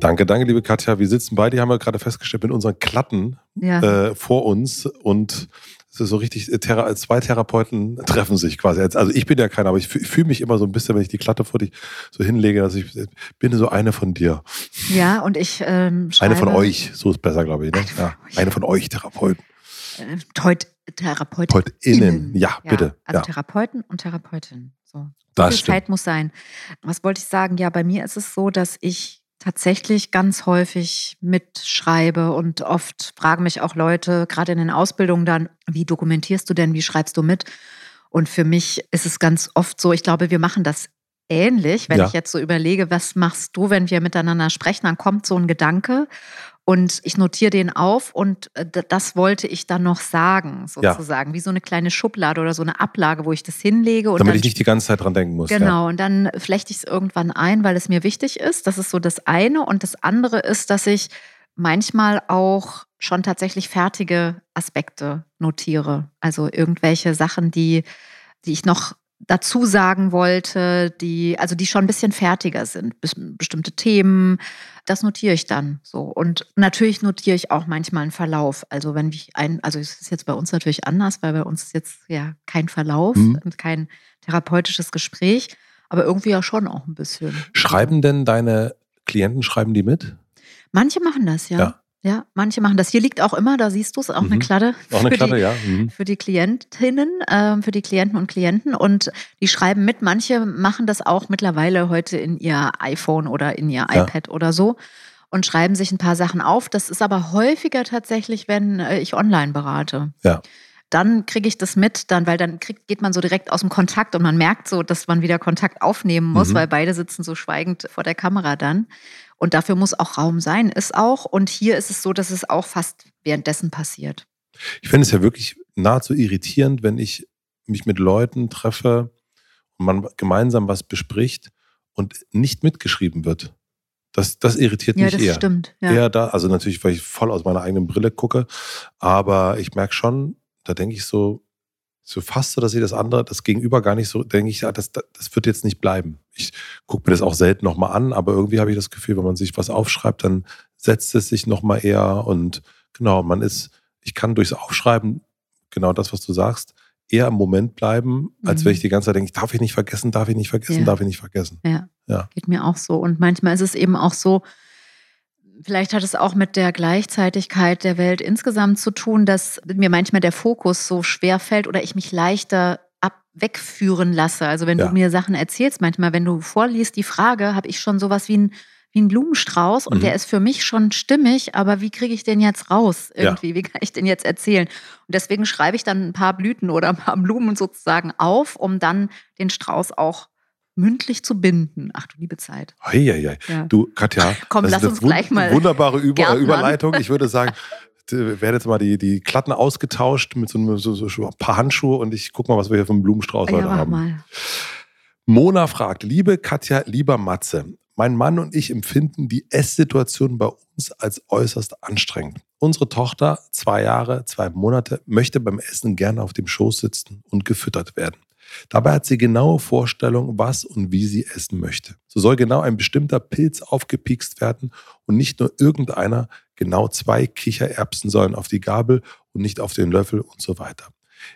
Danke, danke, liebe Katja. Wir sitzen beide, haben wir gerade festgestellt, mit unseren Klatten ja. äh, vor uns und es ist so richtig, äh, Thera zwei Therapeuten treffen sich quasi. Also ich bin ja keiner, aber ich fühle mich immer so ein bisschen, wenn ich die Klatte vor dich so hinlege, dass ich bin so eine von dir. Ja, und ich ähm, schreibe, Eine von euch, so ist besser, glaube ich. Ne? Ja, eine von euch Therapeuten. Äh, Teut, Therapeutinnen. Therapeutinnen. Ja, bitte. Also ja. Therapeuten und Therapeutinnen. So. Das stimmt. Zeit muss sein. Was wollte ich sagen? Ja, bei mir ist es so, dass ich tatsächlich ganz häufig mitschreibe und oft fragen mich auch Leute, gerade in den Ausbildungen dann, wie dokumentierst du denn, wie schreibst du mit? Und für mich ist es ganz oft so, ich glaube, wir machen das ähnlich, wenn ja. ich jetzt so überlege, was machst du, wenn wir miteinander sprechen, dann kommt so ein Gedanke und ich notiere den auf und äh, das wollte ich dann noch sagen, sozusagen, ja. wie so eine kleine Schublade oder so eine Ablage, wo ich das hinlege. Damit dann, ich nicht die ganze Zeit dran denken muss. Genau, ja. und dann flechte ich es irgendwann ein, weil es mir wichtig ist. Das ist so das eine. Und das andere ist, dass ich manchmal auch schon tatsächlich fertige Aspekte notiere. Also irgendwelche Sachen, die, die ich noch dazu sagen wollte, die, also die schon ein bisschen fertiger sind. Bestimmte Themen, das notiere ich dann so. Und natürlich notiere ich auch manchmal einen Verlauf. Also wenn ich ein, also es ist jetzt bei uns natürlich anders, weil bei uns ist jetzt ja kein Verlauf mhm. und kein therapeutisches Gespräch, aber irgendwie ja schon auch ein bisschen. Schreiben denn deine Klienten, schreiben die mit? Manche machen das, ja. ja. Ja, manche machen das. Hier liegt auch immer, da siehst du es, auch mhm. eine Kladde. Auch eine Kladde, die, ja. Mhm. Für die Klientinnen, äh, für die Klienten und Klienten. Und die schreiben mit. Manche machen das auch mittlerweile heute in ihr iPhone oder in ihr ja. iPad oder so und schreiben sich ein paar Sachen auf. Das ist aber häufiger tatsächlich, wenn äh, ich online berate. Ja dann kriege ich das mit, dann, weil dann krieg, geht man so direkt aus dem Kontakt und man merkt so, dass man wieder Kontakt aufnehmen muss, mhm. weil beide sitzen so schweigend vor der Kamera dann. Und dafür muss auch Raum sein, ist auch. Und hier ist es so, dass es auch fast währenddessen passiert. Ich finde es ja wirklich nahezu irritierend, wenn ich mich mit Leuten treffe und man gemeinsam was bespricht und nicht mitgeschrieben wird. Das, das irritiert ja, mich das eher. Stimmt, ja. Eher da, also natürlich, weil ich voll aus meiner eigenen Brille gucke, aber ich merke schon, da denke ich so, so fast so, dass ich das andere, das Gegenüber gar nicht so, denke ich, das, das wird jetzt nicht bleiben. Ich gucke mir das auch selten nochmal an, aber irgendwie habe ich das Gefühl, wenn man sich was aufschreibt, dann setzt es sich nochmal eher und genau, man ist, ich kann durchs Aufschreiben, genau das, was du sagst, eher im Moment bleiben, als mhm. wenn ich die ganze Zeit denke, darf ich nicht vergessen, darf ich nicht vergessen, ja. darf ich nicht vergessen. Ja. ja. Geht mir auch so. Und manchmal ist es eben auch so, Vielleicht hat es auch mit der Gleichzeitigkeit der Welt insgesamt zu tun, dass mir manchmal der Fokus so schwer fällt oder ich mich leichter ab wegführen lasse. Also wenn ja. du mir Sachen erzählst, manchmal, wenn du vorliest die Frage, habe ich schon sowas wie ein wie ein Blumenstrauß und mhm. der ist für mich schon stimmig, aber wie kriege ich den jetzt raus irgendwie? Ja. Wie kann ich den jetzt erzählen? Und deswegen schreibe ich dann ein paar Blüten oder ein paar Blumen sozusagen auf, um dann den Strauß auch mündlich zu binden. Ach du liebe Zeit. Heieiei. Ja. Du, Katja, Komm, lass uns gleich mal. Wunderbare Über Überleitung. Ich würde sagen, werden jetzt mal die, die Klatten ausgetauscht mit so, einem, so, so ein paar Handschuhe und ich gucke mal, was wir hier vom Blumenstrauß ja, heute haben. Mal. Mona fragt, liebe Katja, lieber Matze, mein Mann und ich empfinden die Esssituation bei uns als äußerst anstrengend. Unsere Tochter, zwei Jahre, zwei Monate, möchte beim Essen gerne auf dem Schoß sitzen und gefüttert werden. Dabei hat sie genaue Vorstellung, was und wie sie essen möchte. So soll genau ein bestimmter Pilz aufgepikst werden und nicht nur irgendeiner, genau zwei Kichererbsen sollen auf die Gabel und nicht auf den Löffel und so weiter.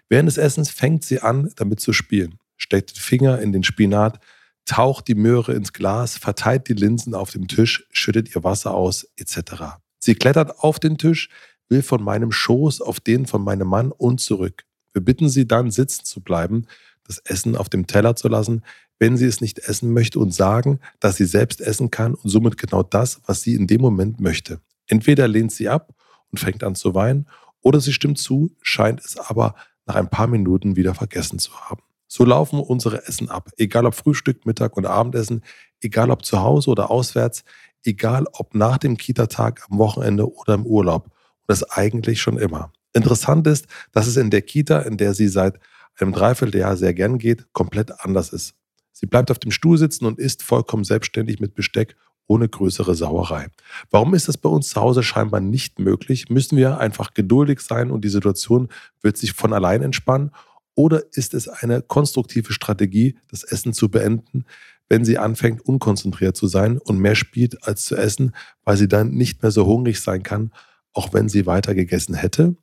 Während des Essens fängt sie an, damit zu spielen, steckt den Finger in den Spinat, taucht die Möhre ins Glas, verteilt die Linsen auf dem Tisch, schüttet ihr Wasser aus, etc. Sie klettert auf den Tisch, will von meinem Schoß auf den von meinem Mann und zurück. Wir bitten sie dann, sitzen zu bleiben, das Essen auf dem Teller zu lassen, wenn sie es nicht essen möchte und sagen, dass sie selbst essen kann und somit genau das, was sie in dem Moment möchte. Entweder lehnt sie ab und fängt an zu weinen. Oder sie stimmt zu, scheint es aber nach ein paar Minuten wieder vergessen zu haben. So laufen unsere Essen ab, egal ob Frühstück, Mittag und Abendessen, egal ob zu Hause oder auswärts, egal ob nach dem Kita-Tag, am Wochenende oder im Urlaub. Und das eigentlich schon immer. Interessant ist, dass es in der Kita, in der sie seit einem Dreivierteljahr sehr gern geht, komplett anders ist. Sie bleibt auf dem Stuhl sitzen und isst vollkommen selbstständig mit Besteck ohne größere Sauerei. Warum ist das bei uns zu Hause scheinbar nicht möglich? Müssen wir einfach geduldig sein und die Situation wird sich von allein entspannen? Oder ist es eine konstruktive Strategie, das Essen zu beenden, wenn sie anfängt, unkonzentriert zu sein und mehr spielt als zu essen, weil sie dann nicht mehr so hungrig sein kann, auch wenn sie weiter gegessen hätte?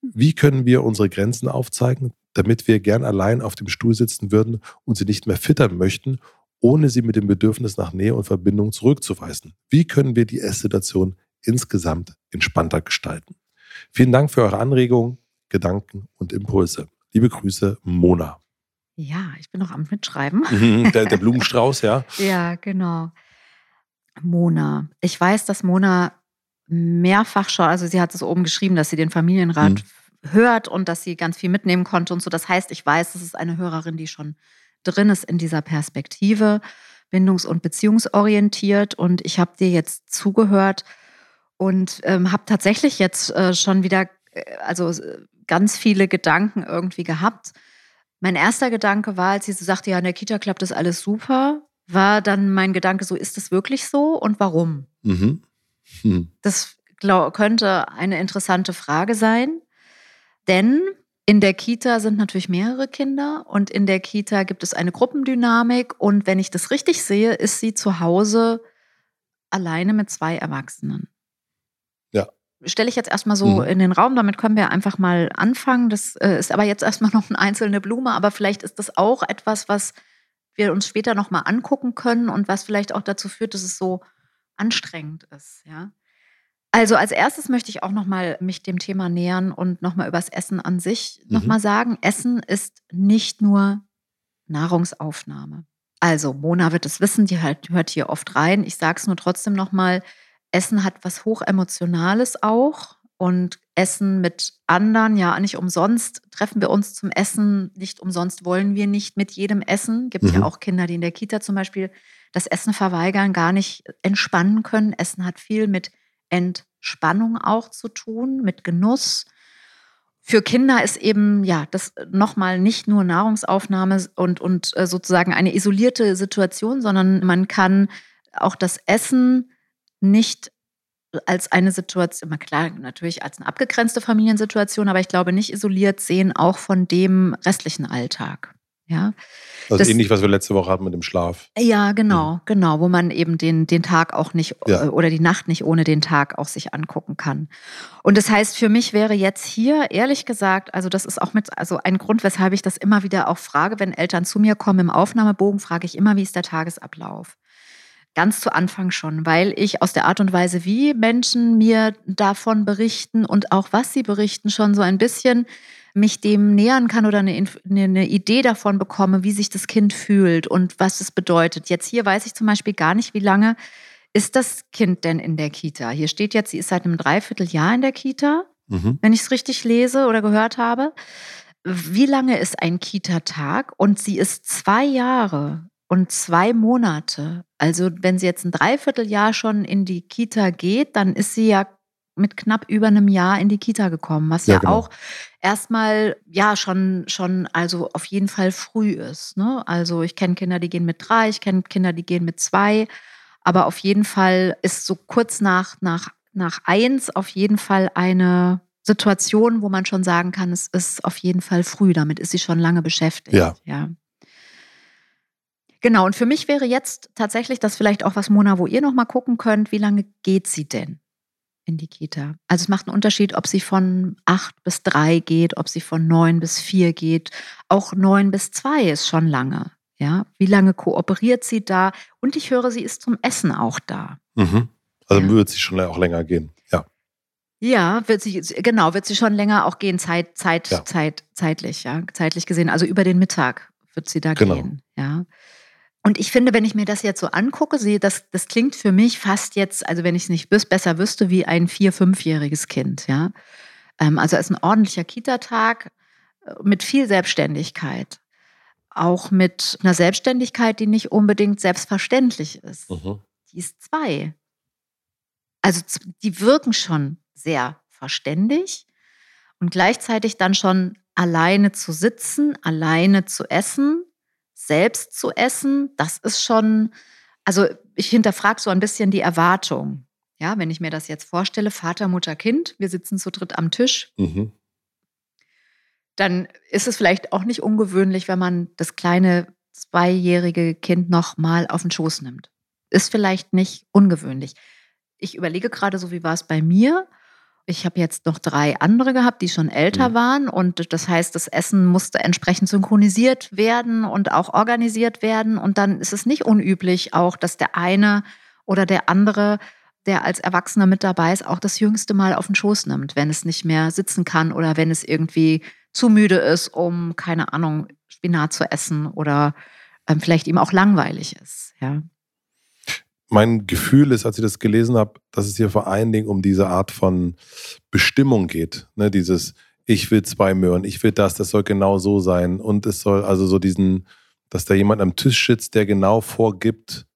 Wie können wir unsere Grenzen aufzeigen, damit wir gern allein auf dem Stuhl sitzen würden und sie nicht mehr füttern möchten, ohne sie mit dem Bedürfnis nach Nähe und Verbindung zurückzuweisen? Wie können wir die Esssituation insgesamt entspannter gestalten? Vielen Dank für eure Anregungen, Gedanken und Impulse. Liebe Grüße, Mona. Ja, ich bin noch am Mitschreiben. Mhm, der, der Blumenstrauß, ja. ja, genau. Mona. Ich weiß, dass Mona mehrfach schon, also sie hat es oben geschrieben, dass sie den Familienrat mhm. Hört und dass sie ganz viel mitnehmen konnte und so. Das heißt, ich weiß, das ist eine Hörerin, die schon drin ist in dieser Perspektive, bindungs- und beziehungsorientiert. Und ich habe dir jetzt zugehört und ähm, habe tatsächlich jetzt äh, schon wieder, äh, also ganz viele Gedanken irgendwie gehabt. Mein erster Gedanke war, als sie so sagte, ja, in der Kita klappt das alles super, war dann mein Gedanke so, ist das wirklich so und warum? Mhm. Hm. Das glaub, könnte eine interessante Frage sein, denn in der Kita sind natürlich mehrere Kinder und in der Kita gibt es eine Gruppendynamik und wenn ich das richtig sehe, ist sie zu Hause alleine mit zwei Erwachsenen stelle ich jetzt erstmal so mhm. in den Raum. Damit können wir einfach mal anfangen. Das äh, ist aber jetzt erstmal noch eine einzelne Blume, aber vielleicht ist das auch etwas, was wir uns später nochmal angucken können und was vielleicht auch dazu führt, dass es so anstrengend ist. Ja? Also als erstes möchte ich auch nochmal mich dem Thema nähern und nochmal über das Essen an sich mhm. nochmal sagen. Essen ist nicht nur Nahrungsaufnahme. Also Mona wird es wissen, die halt, hört hier oft rein. Ich sage es nur trotzdem nochmal, Essen hat was Hochemotionales auch. Und Essen mit anderen, ja, nicht umsonst treffen wir uns zum Essen, nicht umsonst wollen wir nicht mit jedem essen. Gibt mhm. ja auch Kinder, die in der Kita zum Beispiel das Essen verweigern, gar nicht entspannen können. Essen hat viel mit Entspannung auch zu tun, mit Genuss. Für Kinder ist eben ja das nochmal nicht nur Nahrungsaufnahme und, und äh, sozusagen eine isolierte Situation, sondern man kann auch das Essen nicht als eine Situation, immer klar, natürlich als eine abgegrenzte Familiensituation, aber ich glaube nicht isoliert sehen, auch von dem restlichen Alltag. Ja. Also das, ähnlich, was wir letzte Woche hatten mit dem Schlaf. Ja, genau, mhm. genau, wo man eben den, den Tag auch nicht ja. Äh, oder die Nacht nicht ohne den Tag auch sich angucken kann. Und das heißt, für mich wäre jetzt hier, ehrlich gesagt, also das ist auch mit, also ein Grund, weshalb ich das immer wieder auch frage, wenn Eltern zu mir kommen im Aufnahmebogen, frage ich immer, wie ist der Tagesablauf? Ganz zu Anfang schon, weil ich aus der Art und Weise, wie Menschen mir davon berichten und auch was sie berichten, schon so ein bisschen mich dem nähern kann oder eine, eine, Idee davon bekomme, wie sich das Kind fühlt und was es bedeutet. Jetzt hier weiß ich zum Beispiel gar nicht, wie lange ist das Kind denn in der Kita? Hier steht jetzt, sie ist seit einem Dreivierteljahr in der Kita, mhm. wenn ich es richtig lese oder gehört habe. Wie lange ist ein Kita-Tag? Und sie ist zwei Jahre und zwei Monate. Also wenn sie jetzt ein Dreivierteljahr schon in die Kita geht, dann ist sie ja mit knapp über einem Jahr in die Kita gekommen, was ja, ja genau. auch erstmal ja schon schon also auf jeden Fall früh ist. Ne? Also ich kenne Kinder, die gehen mit drei, ich kenne Kinder, die gehen mit zwei, aber auf jeden Fall ist so kurz nach nach nach eins auf jeden Fall eine Situation, wo man schon sagen kann, es ist auf jeden Fall früh. Damit ist sie schon lange beschäftigt. Ja. ja. Genau, und für mich wäre jetzt tatsächlich das vielleicht auch was, Mona, wo ihr nochmal gucken könnt, wie lange geht sie denn in die Kita? Also es macht einen Unterschied, ob sie von acht bis drei geht, ob sie von neun bis vier geht. Auch neun bis zwei ist schon lange. Ja, wie lange kooperiert sie da? Und ich höre, sie ist zum Essen auch da. Mhm. Also ja. wird sie schon auch länger gehen. Ja. Ja, wird sie, genau, wird sie schon länger auch gehen, Zeit, Zeit, ja. Zeit, zeitlich, ja, zeitlich gesehen. Also über den Mittag wird sie da genau. gehen. Ja. Und ich finde, wenn ich mir das jetzt so angucke, sehe, das, das klingt für mich fast jetzt, also wenn ich es nicht besser wüsste, wie ein vier-, fünfjähriges Kind, ja. Ähm, also es ist ein ordentlicher Kita-Tag äh, mit viel Selbstständigkeit. Auch mit einer Selbstständigkeit, die nicht unbedingt selbstverständlich ist. Mhm. Die ist zwei. Also die wirken schon sehr verständig und gleichzeitig dann schon alleine zu sitzen, alleine zu essen, selbst zu essen, das ist schon, also ich hinterfrage so ein bisschen die Erwartung. Ja, wenn ich mir das jetzt vorstelle, Vater, Mutter, Kind, wir sitzen zu dritt am Tisch, mhm. dann ist es vielleicht auch nicht ungewöhnlich, wenn man das kleine zweijährige Kind noch mal auf den Schoß nimmt. Ist vielleicht nicht ungewöhnlich. Ich überlege gerade so, wie war es bei mir? Ich habe jetzt noch drei andere gehabt, die schon älter mhm. waren. Und das heißt, das Essen musste entsprechend synchronisiert werden und auch organisiert werden. Und dann ist es nicht unüblich auch, dass der eine oder der andere, der als Erwachsener mit dabei ist, auch das jüngste Mal auf den Schoß nimmt, wenn es nicht mehr sitzen kann oder wenn es irgendwie zu müde ist, um, keine Ahnung, Spinat zu essen oder ähm, vielleicht ihm auch langweilig ist. Ja mein Gefühl ist, als ich das gelesen habe, dass es hier vor allen Dingen um diese Art von Bestimmung geht. Ne? Dieses, ich will zwei Möhren, ich will das, das soll genau so sein. Und es soll also so diesen, dass da jemand am Tisch sitzt, der genau vorgibt,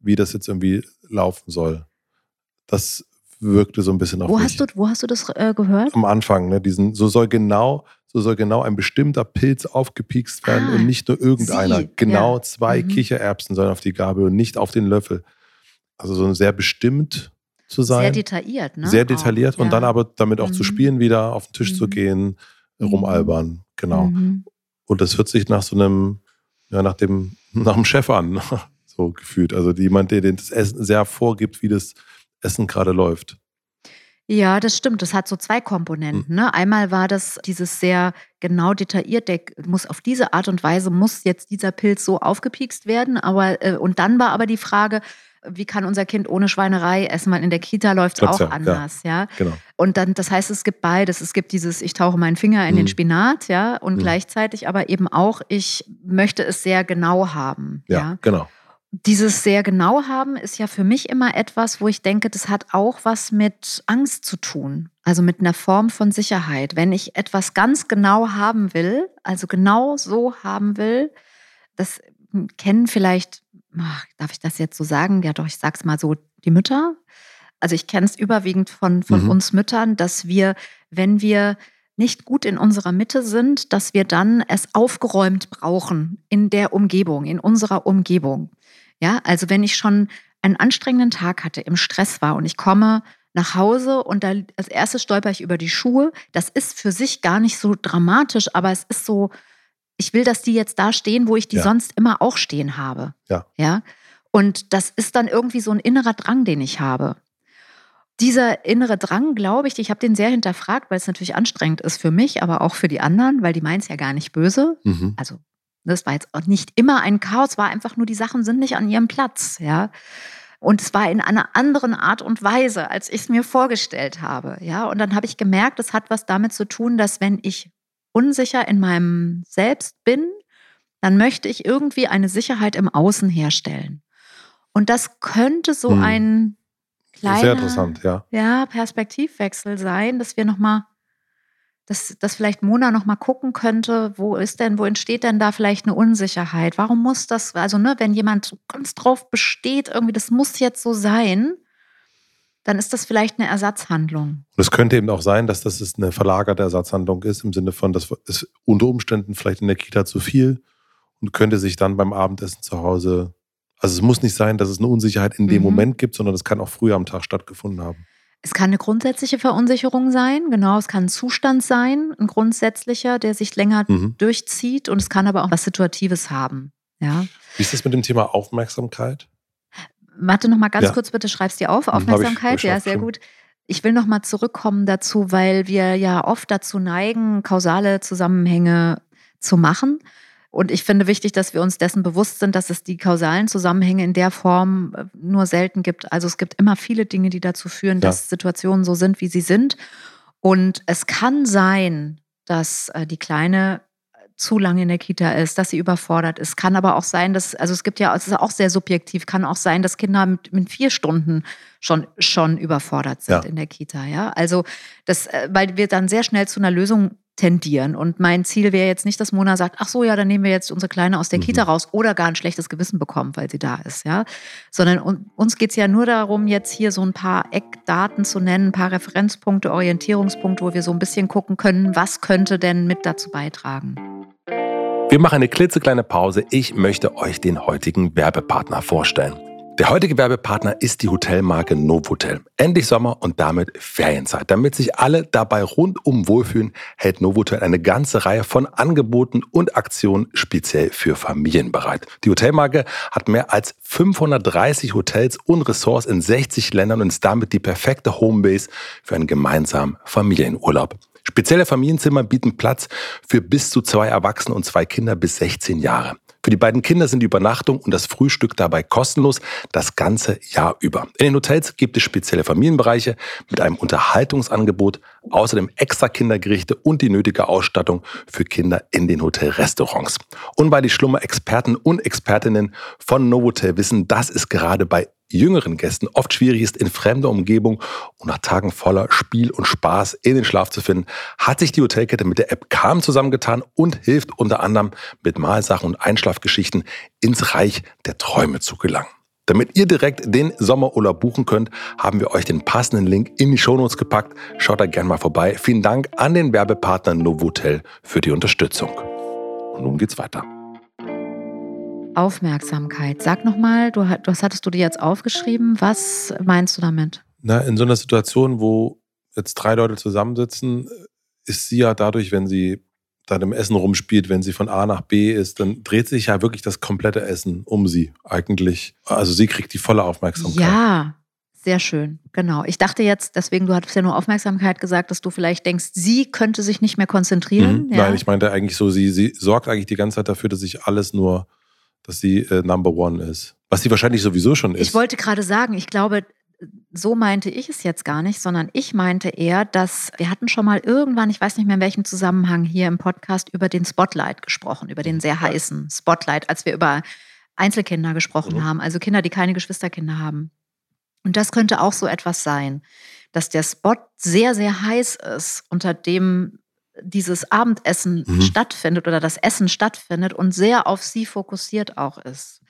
wie das jetzt irgendwie laufen soll. Das wirkte so ein bisschen auf wo mich. Hast du, wo hast du das äh, gehört? Am Anfang, ne? Diesen, so soll genau, so soll genau ein bestimmter Pilz aufgepiekst werden ah, und nicht nur irgendeiner. Sie, genau ja. zwei mhm. Kichererbsen sollen auf die Gabel und nicht auf den Löffel. Also so sehr bestimmt zu sein. Sehr detailliert, ne? Sehr detailliert auch, und ja. dann aber damit auch mhm. zu spielen, wieder auf den Tisch mhm. zu gehen, rumalbern, genau. Mhm. Und das hört sich nach so einem, ja, nach dem, nach dem Chef an, so gefühlt. Also jemand, der das Essen sehr vorgibt, wie das Essen gerade läuft. Ja, das stimmt. Das hat so zwei Komponenten. Ne? Einmal war das dieses sehr genau detailliert, der muss auf diese Art und Weise muss jetzt dieser Pilz so aufgepiekst werden. Aber äh, und dann war aber die Frage, wie kann unser Kind ohne Schweinerei essen, weil in der Kita läuft es auch ja, anders, ja. ja. Genau. Und dann, das heißt, es gibt beides. Es gibt dieses, ich tauche meinen Finger in mhm. den Spinat, ja, und mhm. gleichzeitig aber eben auch, ich möchte es sehr genau haben. Ja, ja, genau. Dieses sehr genau haben ist ja für mich immer etwas, wo ich denke, das hat auch was mit Angst zu tun. Also mit einer Form von Sicherheit. Wenn ich etwas ganz genau haben will, also genau so haben will, das kennen vielleicht darf ich das jetzt so sagen? Ja, doch, ich sag's mal so, die Mütter. Also ich kenne es überwiegend von, von mhm. uns Müttern, dass wir, wenn wir nicht gut in unserer Mitte sind, dass wir dann es aufgeräumt brauchen in der Umgebung, in unserer Umgebung. Ja, also wenn ich schon einen anstrengenden Tag hatte, im Stress war und ich komme nach Hause und da als erstes stolper ich über die Schuhe. Das ist für sich gar nicht so dramatisch, aber es ist so, ich will, dass die jetzt da stehen, wo ich die ja. sonst immer auch stehen habe. Ja. Ja. Und das ist dann irgendwie so ein innerer Drang, den ich habe. Dieser innere Drang, glaube ich, ich habe den sehr hinterfragt, weil es natürlich anstrengend ist für mich, aber auch für die anderen, weil die meinen es ja gar nicht böse. Mhm. Also das war jetzt auch nicht immer ein Chaos, war einfach nur, die Sachen sind nicht an ihrem Platz, ja. Und es war in einer anderen Art und Weise, als ich es mir vorgestellt habe, ja. Und dann habe ich gemerkt, es hat was damit zu tun, dass wenn ich unsicher in meinem Selbst bin, dann möchte ich irgendwie eine Sicherheit im Außen herstellen. Und das könnte so hm. ein kleiner ja. Ja, Perspektivwechsel sein, dass wir nochmal, dass, dass vielleicht Mona nochmal gucken könnte, wo ist denn, wo entsteht denn da vielleicht eine Unsicherheit? Warum muss das, also ne, wenn jemand ganz drauf besteht, irgendwie, das muss jetzt so sein, dann ist das vielleicht eine Ersatzhandlung. Und es könnte eben auch sein, dass das eine verlagerte Ersatzhandlung ist, im Sinne von, das ist unter Umständen vielleicht in der Kita zu viel und könnte sich dann beim Abendessen zu Hause, also es muss nicht sein, dass es eine Unsicherheit in dem mhm. Moment gibt, sondern es kann auch früher am Tag stattgefunden haben. Es kann eine grundsätzliche Verunsicherung sein, genau, es kann ein Zustand sein, ein grundsätzlicher, der sich länger mhm. durchzieht und es kann aber auch was Situatives haben. Ja. Wie ist das mit dem Thema Aufmerksamkeit? Warte noch mal ganz ja. kurz, bitte schreibst dir auf. Hm, Aufmerksamkeit, ja, sehr gut. Ich will noch mal zurückkommen dazu, weil wir ja oft dazu neigen, kausale Zusammenhänge zu machen. Und ich finde wichtig, dass wir uns dessen bewusst sind, dass es die kausalen Zusammenhänge in der Form äh, nur selten gibt. Also es gibt immer viele Dinge, die dazu führen, ja. dass Situationen so sind, wie sie sind. Und es kann sein, dass äh, die Kleine zu lange in der Kita ist, dass sie überfordert ist. Kann aber auch sein, dass, also es gibt ja, es ist auch sehr subjektiv, kann auch sein, dass Kinder mit, mit vier Stunden schon, schon überfordert sind ja. in der Kita. Ja, also das, äh, weil wir dann sehr schnell zu einer Lösung tendieren. Und mein Ziel wäre jetzt nicht, dass Mona sagt, ach so, ja, dann nehmen wir jetzt unsere Kleine aus der mhm. Kita raus oder gar ein schlechtes Gewissen bekommt, weil sie da ist, ja. Sondern uns geht es ja nur darum, jetzt hier so ein paar Eckdaten zu nennen, ein paar Referenzpunkte, Orientierungspunkte, wo wir so ein bisschen gucken können, was könnte denn mit dazu beitragen. Wir machen eine klitzekleine Pause. Ich möchte euch den heutigen Werbepartner vorstellen. Der heutige Werbepartner ist die Hotelmarke Novotel. Endlich Sommer und damit Ferienzeit. Damit sich alle dabei rundum wohlfühlen, hält Novotel eine ganze Reihe von Angeboten und Aktionen speziell für Familien bereit. Die Hotelmarke hat mehr als 530 Hotels und Ressorts in 60 Ländern und ist damit die perfekte Homebase für einen gemeinsamen Familienurlaub. Spezielle Familienzimmer bieten Platz für bis zu zwei Erwachsene und zwei Kinder bis 16 Jahre. Für die beiden Kinder sind die Übernachtung und das Frühstück dabei kostenlos das ganze Jahr über. In den Hotels gibt es spezielle Familienbereiche mit einem Unterhaltungsangebot, außerdem extra Kindergerichte und die nötige Ausstattung für Kinder in den Hotelrestaurants. Und weil die Schlummer-Experten und Expertinnen von Novotel wissen, dass es gerade bei jüngeren Gästen oft schwierig ist, in fremder Umgebung und nach Tagen voller Spiel und Spaß in den Schlaf zu finden, hat sich die Hotelkette mit der App Calm zusammengetan und hilft unter anderem mit Mahlsachen und Einschlafgeschichten ins Reich der Träume zu gelangen. Damit ihr direkt den Sommerurlaub buchen könnt, haben wir euch den passenden Link in die Shownotes gepackt. Schaut da gerne mal vorbei. Vielen Dank an den Werbepartner Novotel für die Unterstützung. Und nun geht's weiter. Aufmerksamkeit. Sag nochmal, du, was hattest du dir jetzt aufgeschrieben? Was meinst du damit? Na, in so einer Situation, wo jetzt drei Leute zusammensitzen, ist sie ja dadurch, wenn sie dann im Essen rumspielt, wenn sie von A nach B ist, dann dreht sich ja wirklich das komplette Essen um sie eigentlich. Also sie kriegt die volle Aufmerksamkeit. Ja, sehr schön, genau. Ich dachte jetzt, deswegen, du hattest ja nur Aufmerksamkeit gesagt, dass du vielleicht denkst, sie könnte sich nicht mehr konzentrieren. Mhm. Ja. Nein, ich meinte eigentlich so, sie, sie sorgt eigentlich die ganze Zeit dafür, dass sich alles nur dass sie äh, Number One ist. Was sie wahrscheinlich sowieso schon ist. Ich wollte gerade sagen, ich glaube, so meinte ich es jetzt gar nicht, sondern ich meinte eher, dass wir hatten schon mal irgendwann, ich weiß nicht mehr in welchem Zusammenhang hier im Podcast über den Spotlight gesprochen, über den sehr heißen Spotlight, als wir über Einzelkinder gesprochen mhm. haben, also Kinder, die keine Geschwisterkinder haben. Und das könnte auch so etwas sein, dass der Spot sehr, sehr heiß ist, unter dem dieses Abendessen mhm. stattfindet oder das Essen stattfindet und sehr auf sie fokussiert auch ist.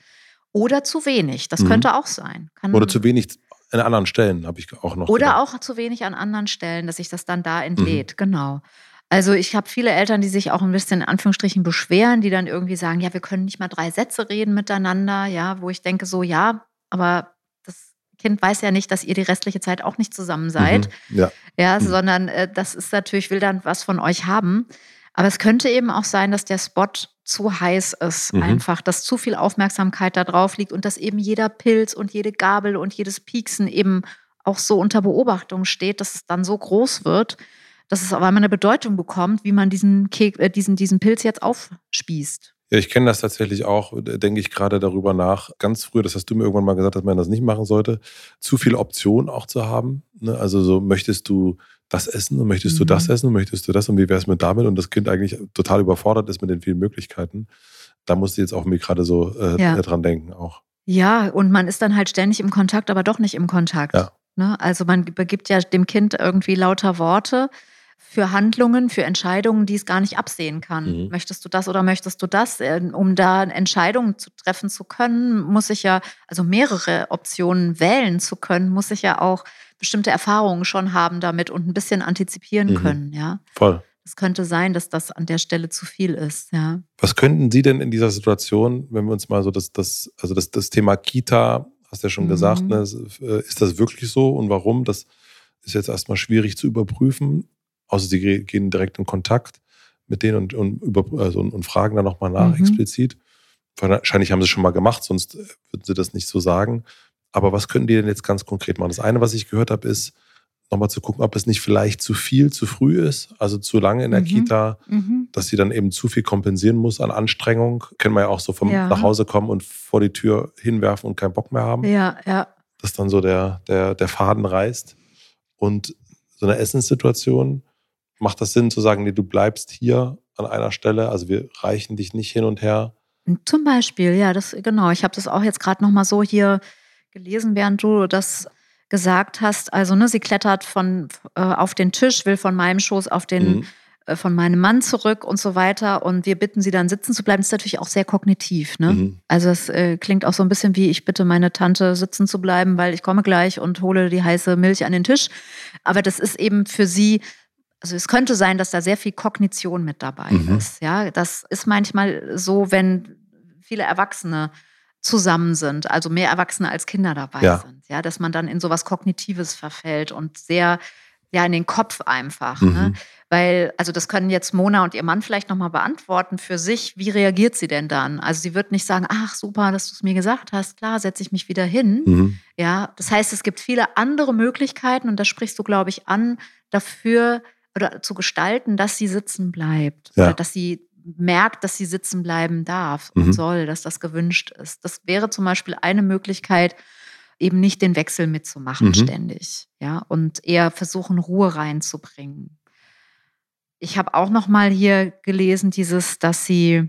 Oder zu wenig, das mhm. könnte auch sein. Kann oder zu wenig an anderen Stellen, habe ich auch noch. Oder gedacht. auch zu wenig an anderen Stellen, dass sich das dann da entlädt, mhm. genau. Also ich habe viele Eltern, die sich auch ein bisschen in Anführungsstrichen beschweren, die dann irgendwie sagen, ja, wir können nicht mal drei Sätze reden miteinander, ja, wo ich denke so, ja, aber Kind weiß ja nicht, dass ihr die restliche Zeit auch nicht zusammen seid. Mhm, ja. ja mhm. sondern äh, das ist natürlich, will dann was von euch haben. Aber es könnte eben auch sein, dass der Spot zu heiß ist, mhm. einfach, dass zu viel Aufmerksamkeit da drauf liegt und dass eben jeder Pilz und jede Gabel und jedes Pieksen eben auch so unter Beobachtung steht, dass es dann so groß wird, dass es auf einmal eine Bedeutung bekommt, wie man diesen, Kek äh, diesen, diesen Pilz jetzt aufspießt. Ja, ich kenne das tatsächlich auch, denke ich gerade darüber nach. Ganz früh, das hast du mir irgendwann mal gesagt, dass man das nicht machen sollte, zu viele Optionen auch zu haben. Ne? Also so möchtest du das essen und möchtest mhm. du das essen und möchtest du das und wie wäre es mit damit und das Kind eigentlich total überfordert ist mit den vielen Möglichkeiten. Da musst du jetzt auch mir gerade so äh, ja. dran denken auch. Ja, und man ist dann halt ständig im Kontakt, aber doch nicht im Kontakt. Ja. Ne? Also man begibt ja dem Kind irgendwie lauter Worte für Handlungen, für Entscheidungen, die es gar nicht absehen kann. Mhm. Möchtest du das oder möchtest du das? Äh, um da Entscheidungen zu treffen zu können, muss ich ja, also mehrere Optionen wählen zu können, muss ich ja auch bestimmte Erfahrungen schon haben damit und ein bisschen antizipieren mhm. können, ja. Voll. Es könnte sein, dass das an der Stelle zu viel ist, ja. Was könnten Sie denn in dieser Situation, wenn wir uns mal so das, das also das, das Thema Kita, hast du ja schon mhm. gesagt, ne, äh, ist das wirklich so und warum? Das ist jetzt erstmal schwierig zu überprüfen außer sie gehen direkt in Kontakt mit denen und, und, über, also, und, fragen dann nochmal nach mhm. explizit. Wahrscheinlich haben sie es schon mal gemacht, sonst würden sie das nicht so sagen. Aber was können die denn jetzt ganz konkret machen? Das eine, was ich gehört habe, ist, nochmal zu gucken, ob es nicht vielleicht zu viel, zu früh ist, also zu lange in der mhm. Kita, mhm. dass sie dann eben zu viel kompensieren muss an Anstrengung. Kennen wir ja auch so vom ja. nach Hause kommen und vor die Tür hinwerfen und keinen Bock mehr haben. Ja, ja. Dass dann so der, der, der Faden reißt. Und so eine Essenssituation, Macht das Sinn zu sagen, nee, du bleibst hier an einer Stelle, also wir reichen dich nicht hin und her? Zum Beispiel, ja, das genau. Ich habe das auch jetzt gerade noch mal so hier gelesen, während du das gesagt hast. Also, ne, sie klettert von äh, auf den Tisch, will von meinem Schoß auf den mhm. äh, von meinem Mann zurück und so weiter. Und wir bitten sie dann sitzen zu bleiben. Das ist natürlich auch sehr kognitiv. Ne? Mhm. Also es äh, klingt auch so ein bisschen wie, ich bitte meine Tante sitzen zu bleiben, weil ich komme gleich und hole die heiße Milch an den Tisch. Aber das ist eben für sie also es könnte sein, dass da sehr viel Kognition mit dabei mhm. ist. Ja, das ist manchmal so, wenn viele Erwachsene zusammen sind, also mehr Erwachsene als Kinder dabei ja. sind, ja, dass man dann in sowas Kognitives verfällt und sehr ja in den Kopf einfach, ne? mhm. ne? weil also das können jetzt Mona und ihr Mann vielleicht noch mal beantworten für sich. Wie reagiert sie denn dann? Also sie wird nicht sagen, ach super, dass du es mir gesagt hast, klar, setze ich mich wieder hin. Mhm. Ja, das heißt, es gibt viele andere Möglichkeiten und da sprichst du, glaube ich, an dafür oder zu gestalten, dass sie sitzen bleibt ja. oder dass sie merkt, dass sie sitzen bleiben darf und mhm. soll, dass das gewünscht ist. Das wäre zum Beispiel eine Möglichkeit, eben nicht den Wechsel mitzumachen mhm. ständig, ja, und eher versuchen, Ruhe reinzubringen. Ich habe auch noch mal hier gelesen, dieses, dass sie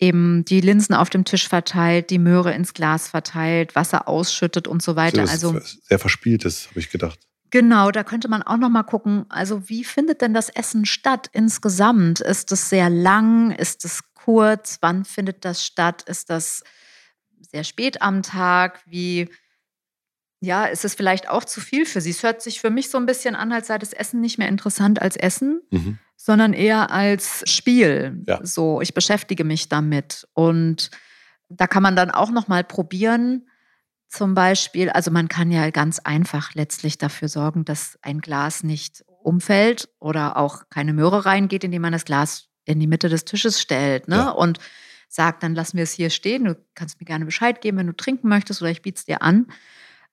eben die Linsen auf dem Tisch verteilt, die Möhre ins Glas verteilt, Wasser ausschüttet und so weiter. also sehr verspieltes, habe ich gedacht. Genau, da könnte man auch noch mal gucken, also wie findet denn das Essen statt insgesamt? Ist es sehr lang? Ist es kurz? Wann findet das statt? Ist das sehr spät am Tag? Wie ja, ist es vielleicht auch zu viel für Sie? Es hört sich für mich so ein bisschen an, als sei das Essen nicht mehr interessant als Essen, mhm. sondern eher als Spiel. Ja. So, ich beschäftige mich damit und da kann man dann auch noch mal probieren, zum Beispiel, also man kann ja ganz einfach letztlich dafür sorgen, dass ein Glas nicht umfällt oder auch keine Möhre reingeht, indem man das Glas in die Mitte des Tisches stellt ne? Ja. und sagt, dann lassen wir es hier stehen. Du kannst mir gerne Bescheid geben, wenn du trinken möchtest oder ich biete es dir an.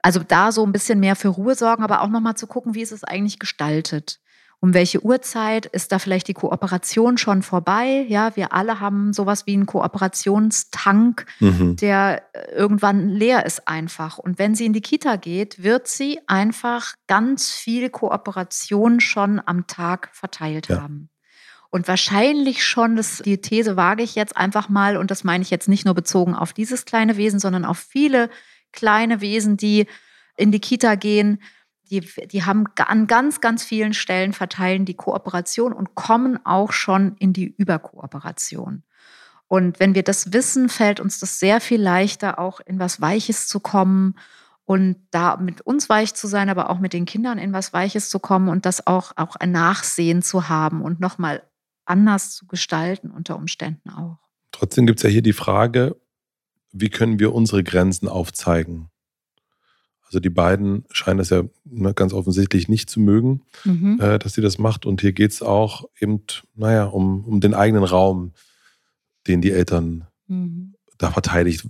Also da so ein bisschen mehr für Ruhe sorgen, aber auch nochmal zu gucken, wie ist es eigentlich gestaltet um welche Uhrzeit ist da vielleicht die Kooperation schon vorbei? Ja, wir alle haben sowas wie einen Kooperationstank, mhm. der äh, irgendwann leer ist einfach. Und wenn sie in die Kita geht, wird sie einfach ganz viel Kooperation schon am Tag verteilt ja. haben. Und wahrscheinlich schon, das, die These wage ich jetzt einfach mal, und das meine ich jetzt nicht nur bezogen auf dieses kleine Wesen, sondern auf viele kleine Wesen, die in die Kita gehen, die, die haben an ganz, ganz vielen Stellen verteilen die Kooperation und kommen auch schon in die Überkooperation. Und wenn wir das wissen, fällt uns das sehr viel leichter, auch in was Weiches zu kommen und da mit uns weich zu sein, aber auch mit den Kindern in was Weiches zu kommen und das auch, auch ein Nachsehen zu haben und nochmal anders zu gestalten unter Umständen auch. Trotzdem gibt es ja hier die Frage, wie können wir unsere Grenzen aufzeigen? Also die beiden scheinen es ja ne, ganz offensichtlich nicht zu mögen, mhm. äh, dass sie das macht. Und hier geht es auch eben, naja, um, um den eigenen Raum, den die Eltern mhm. da verteidigt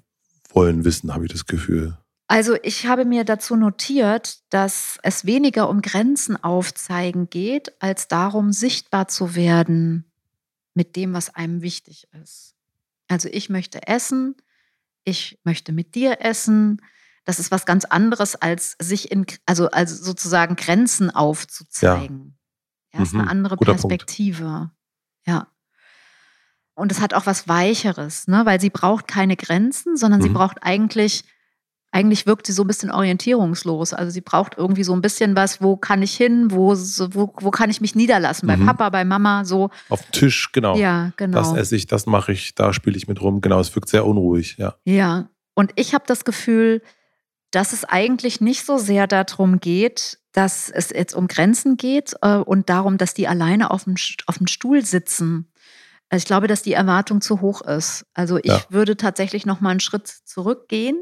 wollen, wissen, habe ich das Gefühl. Also ich habe mir dazu notiert, dass es weniger um Grenzen aufzeigen geht, als darum, sichtbar zu werden mit dem, was einem wichtig ist. Also ich möchte essen, ich möchte mit dir essen, das ist was ganz anderes, als sich in, also, also sozusagen Grenzen aufzuzeigen. Ja, ja ist mhm. eine andere Guter Perspektive. Punkt. Ja. Und es hat auch was Weicheres, ne? weil sie braucht keine Grenzen, sondern mhm. sie braucht eigentlich, eigentlich wirkt sie so ein bisschen orientierungslos. Also sie braucht irgendwie so ein bisschen was, wo kann ich hin, wo, wo, wo kann ich mich niederlassen? Mhm. Bei Papa, bei Mama, so. Auf dem Tisch, genau. Ja, genau. Das esse ich, das mache ich, da spiele ich mit rum. Genau, es wirkt sehr unruhig, ja. Ja. Und ich habe das Gefühl, dass es eigentlich nicht so sehr darum geht, dass es jetzt um Grenzen geht äh, und darum, dass die alleine auf dem, auf dem Stuhl sitzen. Also ich glaube, dass die Erwartung zu hoch ist. Also ich ja. würde tatsächlich noch mal einen Schritt zurückgehen.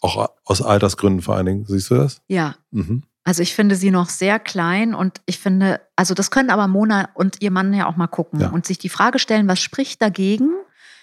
Auch aus Altersgründen vor allen Dingen, siehst du das? Ja. Mhm. Also ich finde sie noch sehr klein und ich finde, also das können aber Mona und ihr Mann ja auch mal gucken ja. und sich die Frage stellen, was spricht dagegen,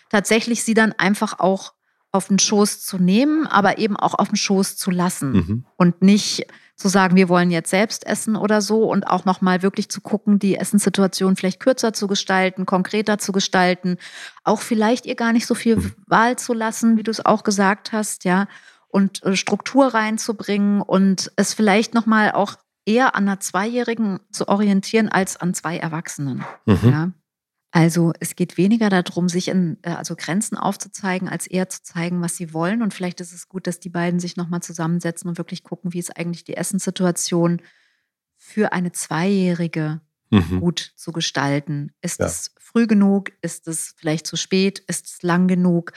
tatsächlich sie dann einfach auch auf den Schoß zu nehmen, aber eben auch auf den Schoß zu lassen mhm. und nicht zu sagen, wir wollen jetzt selbst essen oder so und auch nochmal wirklich zu gucken, die Essenssituation vielleicht kürzer zu gestalten, konkreter zu gestalten, auch vielleicht ihr gar nicht so viel mhm. Wahl zu lassen, wie du es auch gesagt hast, ja, und äh, Struktur reinzubringen und es vielleicht nochmal auch eher an einer Zweijährigen zu orientieren als an zwei Erwachsenen. Mhm. Ja? Also es geht weniger darum, sich in, äh, also Grenzen aufzuzeigen, als eher zu zeigen, was sie wollen. Und vielleicht ist es gut, dass die beiden sich nochmal zusammensetzen und wirklich gucken, wie ist eigentlich die Essenssituation für eine Zweijährige mhm. gut zu gestalten. Ist ja. es früh genug? Ist es vielleicht zu spät? Ist es lang genug?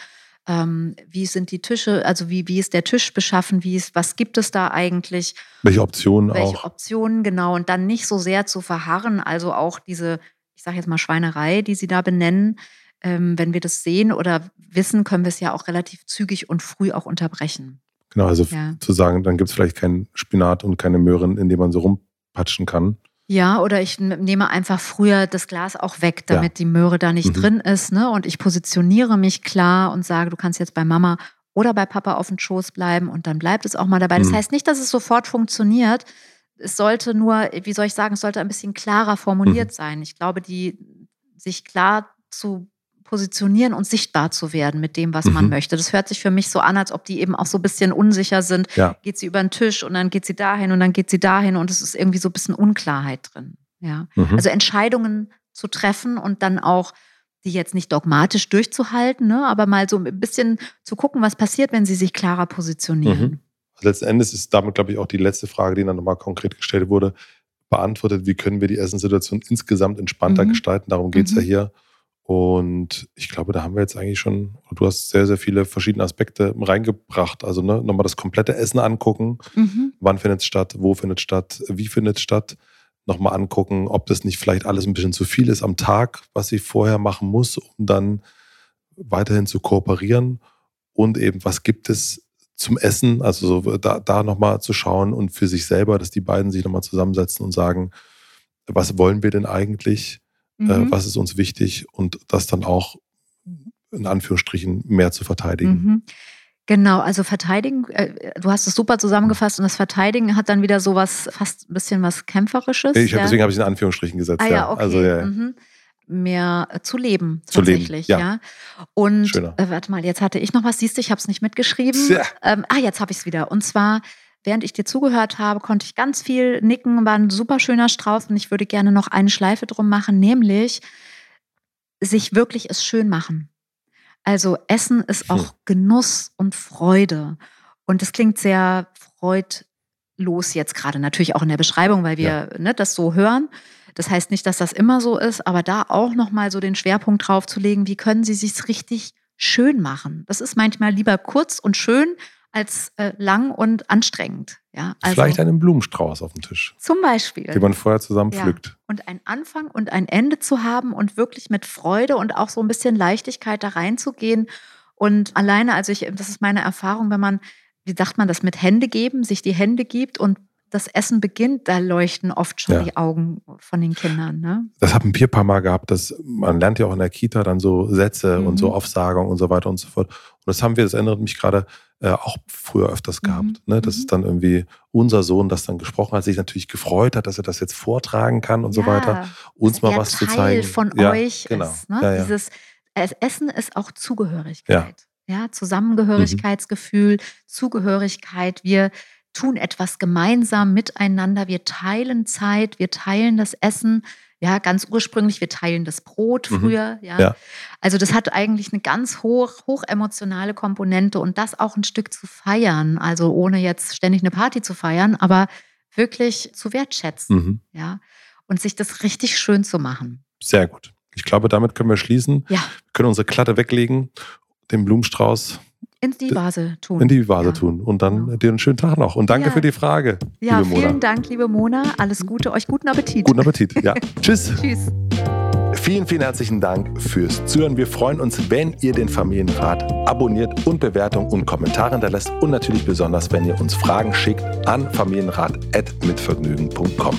Ähm, wie sind die Tische, also wie, wie ist der Tisch beschaffen, wie ist, was gibt es da eigentlich? Welche Optionen Welche auch? Welche Optionen, genau. Und dann nicht so sehr zu verharren, also auch diese, ich sage jetzt mal Schweinerei, die Sie da benennen. Ähm, wenn wir das sehen oder wissen, können wir es ja auch relativ zügig und früh auch unterbrechen. Genau, also ja. zu sagen, dann gibt es vielleicht keinen Spinat und keine Möhren, in dem man so rumpatschen kann. Ja, oder ich nehme einfach früher das Glas auch weg, damit ja. die Möhre da nicht mhm. drin ist. Ne? Und ich positioniere mich klar und sage, du kannst jetzt bei Mama oder bei Papa auf dem Schoß bleiben und dann bleibt es auch mal dabei. Das mhm. heißt nicht, dass es sofort funktioniert. Es sollte nur, wie soll ich sagen, es sollte ein bisschen klarer formuliert mhm. sein. Ich glaube, die sich klar zu positionieren und sichtbar zu werden mit dem, was mhm. man möchte. Das hört sich für mich so an, als ob die eben auch so ein bisschen unsicher sind. Ja. Geht sie über den Tisch und dann geht sie dahin und dann geht sie dahin und es ist irgendwie so ein bisschen Unklarheit drin. Ja. Mhm. Also Entscheidungen zu treffen und dann auch die jetzt nicht dogmatisch durchzuhalten, ne, aber mal so ein bisschen zu gucken, was passiert, wenn sie sich klarer positionieren. Mhm. Letzten Endes ist damit, glaube ich, auch die letzte Frage, die dann nochmal konkret gestellt wurde, beantwortet. Wie können wir die Essenssituation insgesamt entspannter mhm. gestalten? Darum geht es ja mhm. hier. Und ich glaube, da haben wir jetzt eigentlich schon, du hast sehr, sehr viele verschiedene Aspekte reingebracht. Also ne, nochmal das komplette Essen angucken. Mhm. Wann findet es statt? Wo findet es statt? Wie findet es statt? Nochmal angucken, ob das nicht vielleicht alles ein bisschen zu viel ist am Tag, was sie vorher machen muss, um dann weiterhin zu kooperieren. Und eben, was gibt es zum Essen? Also so da, da nochmal zu schauen und für sich selber, dass die beiden sich nochmal zusammensetzen und sagen, was wollen wir denn eigentlich? Äh, mhm. äh, was ist uns wichtig und das dann auch in Anführungsstrichen mehr zu verteidigen. Mhm. Genau, also verteidigen, äh, du hast es super zusammengefasst und das Verteidigen hat dann wieder sowas, fast ein bisschen was Kämpferisches. Ich, ja. Deswegen habe ich es in Anführungsstrichen gesetzt. Ah, ja, okay. Also, ja. Mhm. Mehr zu leben, tatsächlich, zu leben, ja. ja. Und äh, warte mal, jetzt hatte ich noch was, siehst du, ich habe es nicht mitgeschrieben. Ähm, ah, jetzt habe ich es wieder. Und zwar während ich dir zugehört habe, konnte ich ganz viel nicken, war ein super schöner Strauß und ich würde gerne noch eine Schleife drum machen, nämlich sich wirklich es schön machen. Also Essen ist auch Genuss und Freude. Und das klingt sehr freudlos jetzt gerade, natürlich auch in der Beschreibung, weil wir ja. ne, das so hören. Das heißt nicht, dass das immer so ist, aber da auch nochmal so den Schwerpunkt drauf zu legen, wie können Sie sich richtig schön machen. Das ist manchmal lieber kurz und schön als äh, lang und anstrengend. Ja, also, Vielleicht einen Blumenstrauß auf dem Tisch. Zum Beispiel. Den man vorher zusammen pflückt. Ja. Und ein Anfang und ein Ende zu haben und wirklich mit Freude und auch so ein bisschen Leichtigkeit da reinzugehen. Und alleine, also ich, das ist meine Erfahrung, wenn man, wie sagt man das, mit Hände geben, sich die Hände gibt und das Essen beginnt, da leuchten oft schon ja. die Augen von den Kindern. Ne? Das haben wir ein paar Mal gehabt, dass man lernt ja auch in der Kita dann so Sätze mhm. und so Aufsagung und so weiter und so fort. Und das haben wir, das erinnert mich gerade, äh, auch früher öfters mhm. gehabt. Ne? Das mhm. ist dann irgendwie unser Sohn, das dann gesprochen hat, sich natürlich gefreut hat, dass er das jetzt vortragen kann und ja, so weiter. Uns mal was Teil zu zeigen. von ja, euch genau. ist. Ne? Ja, Dieses Essen ist auch Zugehörigkeit. Ja, Zusammengehörigkeitsgefühl, mhm. Zugehörigkeit. Wir tun etwas gemeinsam miteinander, wir teilen Zeit, wir teilen das Essen. Ja, ganz ursprünglich, wir teilen das Brot mhm. früher. Mhm. Ja. ja. Also das hat eigentlich eine ganz hoch, hoch emotionale Komponente und das auch ein Stück zu feiern. Also ohne jetzt ständig eine Party zu feiern, aber wirklich zu wertschätzen. Mhm. Ja. Und sich das richtig schön zu machen. Sehr gut. Ich glaube, damit können wir schließen. Ja. Wir können unsere Klatte weglegen, den Blumenstrauß in die Vase tun. In die Vase ja. tun. Und dann genau. dir einen schönen Tag noch. Und danke ja. für die Frage. Ja, liebe vielen Dank, liebe Mona. Alles Gute, euch guten Appetit. Guten Appetit, ja. Tschüss. Tschüss. Vielen, vielen herzlichen Dank fürs Zuhören. Wir freuen uns, wenn ihr den Familienrat abonniert und Bewertungen und Kommentare hinterlässt. Und natürlich besonders, wenn ihr uns Fragen schickt an familienrat.mitvergnügen.com.